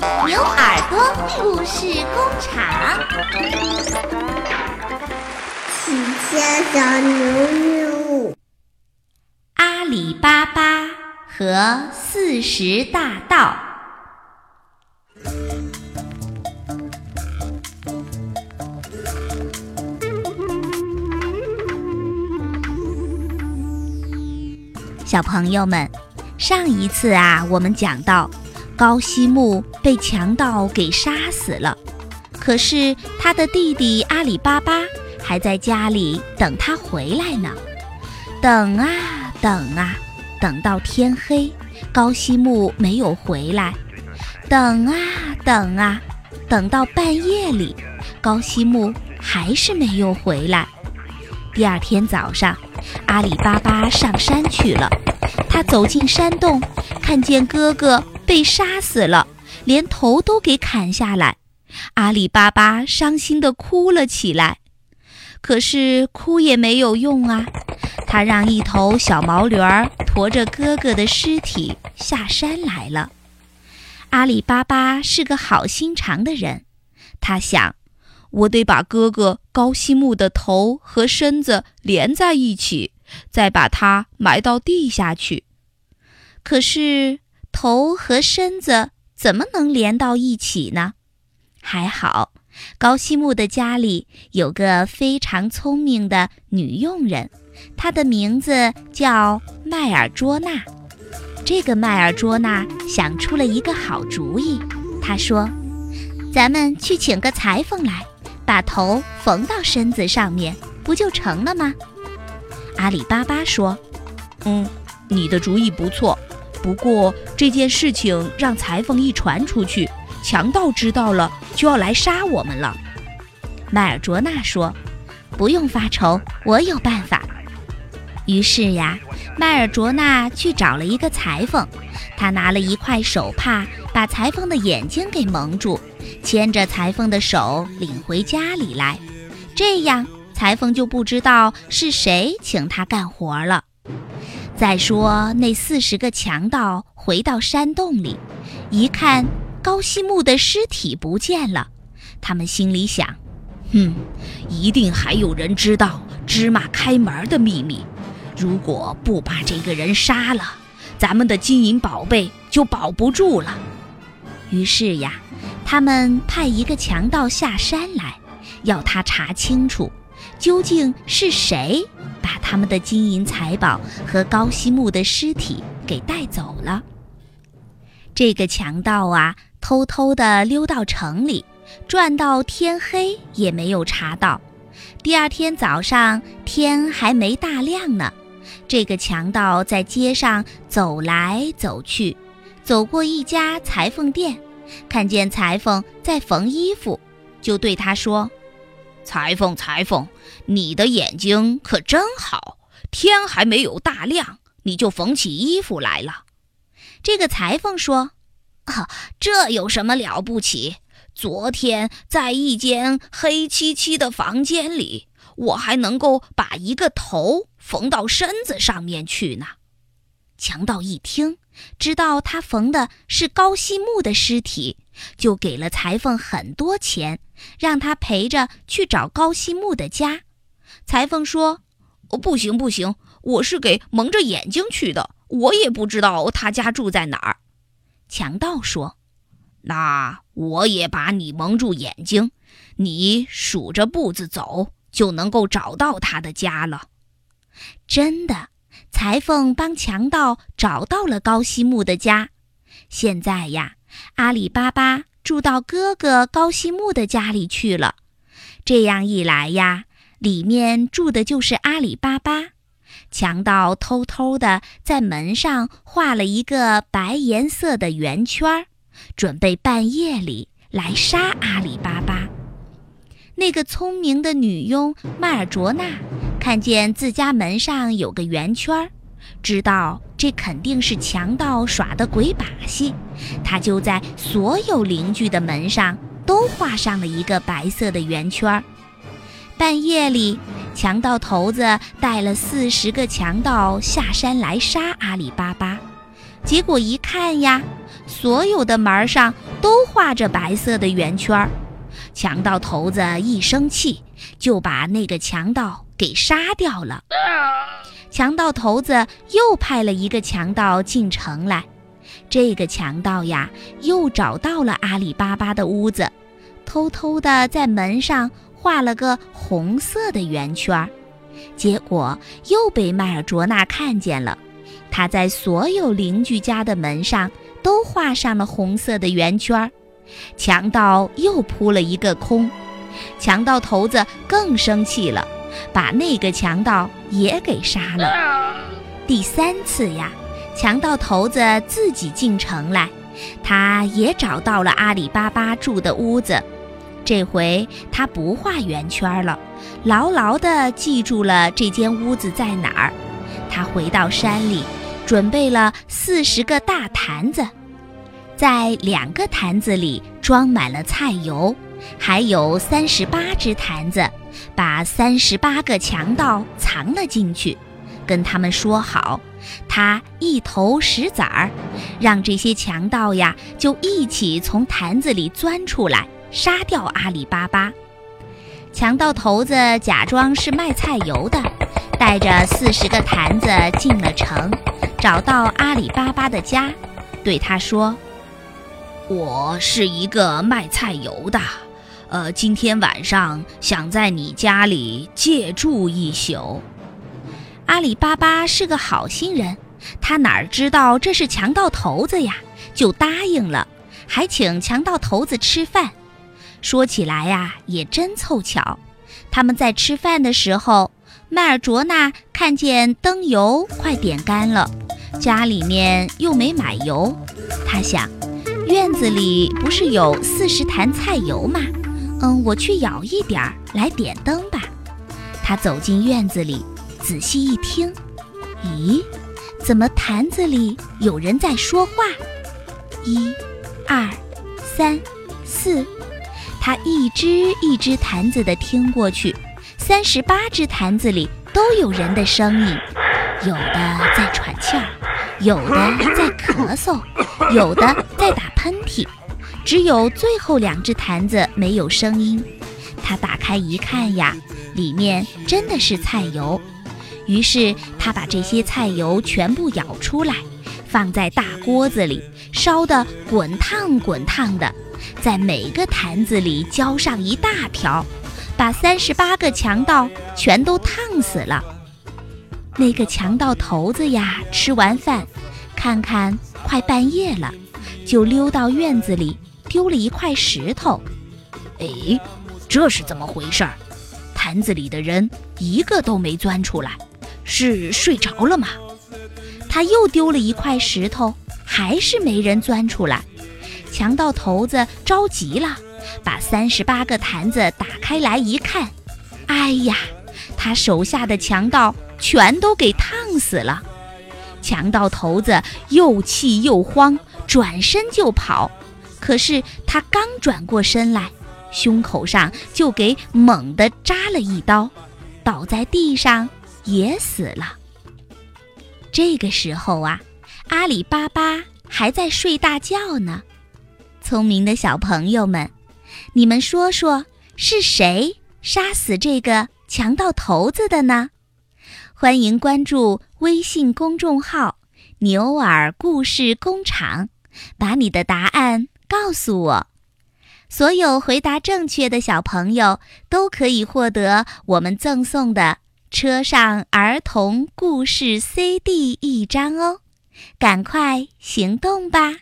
牛耳朵故事工厂，喜家小牛牛，阿里巴巴和四十大盗。小朋友们，上一次啊，我们讲到。高西木被强盗给杀死了，可是他的弟弟阿里巴巴还在家里等他回来呢。等啊等啊，等到天黑，高西木没有回来。等啊等啊，等到半夜里，高西木还是没有回来。第二天早上，阿里巴巴上山去了。他走进山洞，看见哥哥。被杀死了，连头都给砍下来。阿里巴巴伤心地哭了起来，可是哭也没有用啊。他让一头小毛驴儿驮着哥哥的尸体下山来了。阿里巴巴是个好心肠的人，他想，我得把哥哥高希木的头和身子连在一起，再把他埋到地下去。可是。头和身子怎么能连到一起呢？还好，高希木的家里有个非常聪明的女佣人，她的名字叫麦尔卓娜。这个麦尔卓娜想出了一个好主意，她说：“咱们去请个裁缝来，把头缝到身子上面，不就成了吗？”阿里巴巴说：“嗯，你的主意不错。”不过这件事情让裁缝一传出去，强盗知道了就要来杀我们了。麦尔卓娜说：“不用发愁，我有办法。”于是呀，麦尔卓娜去找了一个裁缝，他拿了一块手帕，把裁缝的眼睛给蒙住，牵着裁缝的手领回家里来。这样，裁缝就不知道是谁请他干活了。再说，那四十个强盗回到山洞里，一看高希木的尸体不见了，他们心里想：“哼，一定还有人知道芝麻开门的秘密。如果不把这个人杀了，咱们的金银宝贝就保不住了。”于是呀，他们派一个强盗下山来，要他查清楚，究竟是谁。他们的金银财宝和高希木的尸体给带走了。这个强盗啊，偷偷地溜到城里，转到天黑也没有查到。第二天早上，天还没大亮呢，这个强盗在街上走来走去，走过一家裁缝店，看见裁缝在缝衣服，就对他说。裁缝，裁缝，你的眼睛可真好！天还没有大亮，你就缝起衣服来了。这个裁缝说：“啊，这有什么了不起？昨天在一间黑漆漆的房间里，我还能够把一个头缝到身子上面去呢。”强盗一听，知道他缝的是高希木的尸体。就给了裁缝很多钱，让他陪着去找高希木的家。裁缝说：“哦，不行不行，我是给蒙着眼睛去的，我也不知道他家住在哪儿。”强盗说：“那我也把你蒙住眼睛，你数着步子走，就能够找到他的家了。”真的，裁缝帮强盗找到了高希木的家。现在呀。阿里巴巴住到哥哥高希木的家里去了，这样一来呀，里面住的就是阿里巴巴。强盗偷偷地在门上画了一个白颜色的圆圈儿，准备半夜里来杀阿里巴巴。那个聪明的女佣麦尔卓娜看见自家门上有个圆圈儿。知道这肯定是强盗耍的鬼把戏，她就在所有邻居的门上都画上了一个白色的圆圈儿。半夜里，强盗头子带了四十个强盗下山来杀阿里巴巴，结果一看呀，所有的门上都画着白色的圆圈儿。强盗头子一生气，就把那个强盗给杀掉了。强盗头子又派了一个强盗进城来，这个强盗呀，又找到了阿里巴巴的屋子，偷偷的在门上画了个红色的圆圈。结果又被迈尔卓纳看见了，他在所有邻居家的门上都画上了红色的圆圈儿。强盗又扑了一个空，强盗头子更生气了，把那个强盗也给杀了。第三次呀，强盗头子自己进城来，他也找到了阿里巴巴住的屋子，这回他不画圆圈了，牢牢地记住了这间屋子在哪儿。他回到山里，准备了四十个大坛子。在两个坛子里装满了菜油，还有三十八只坛子，把三十八个强盗藏了进去，跟他们说好，他一头石子儿，让这些强盗呀就一起从坛子里钻出来，杀掉阿里巴巴。强盗头子假装是卖菜油的，带着四十个坛子进了城，找到阿里巴巴的家，对他说。我是一个卖菜油的，呃，今天晚上想在你家里借住一宿。阿里巴巴是个好心人，他哪知道这是强盗头子呀，就答应了，还请强盗头子吃饭。说起来呀，也真凑巧，他们在吃饭的时候，迈尔卓纳看见灯油快点干了，家里面又没买油，他想。院子里不是有四十坛菜油吗？嗯，我去舀一点儿来点灯吧。他走进院子里，仔细一听，咦，怎么坛子里有人在说话？一、二、三、四，他一只一只坛子的听过去，三十八只坛子里都有人的声音，有的在喘气儿。有的在咳嗽，有的在打喷嚏，只有最后两只坛子没有声音。他打开一看呀，里面真的是菜油。于是他把这些菜油全部舀出来，放在大锅子里，烧得滚烫滚烫的，在每个坛子里浇上一大瓢，把三十八个强盗全都烫死了。那个强盗头子呀，吃完饭，看看快半夜了，就溜到院子里丢了一块石头。哎，这是怎么回事儿？坛子里的人一个都没钻出来，是睡着了吗？他又丢了一块石头，还是没人钻出来。强盗头子着急了，把三十八个坛子打开来一看，哎呀，他手下的强盗。全都给烫死了，强盗头子又气又慌，转身就跑。可是他刚转过身来，胸口上就给猛地扎了一刀，倒在地上也死了。这个时候啊，阿里巴巴还在睡大觉呢。聪明的小朋友们，你们说说是谁杀死这个强盗头子的呢？欢迎关注微信公众号“牛耳故事工厂”，把你的答案告诉我。所有回答正确的小朋友都可以获得我们赠送的车上儿童故事 CD 一张哦！赶快行动吧！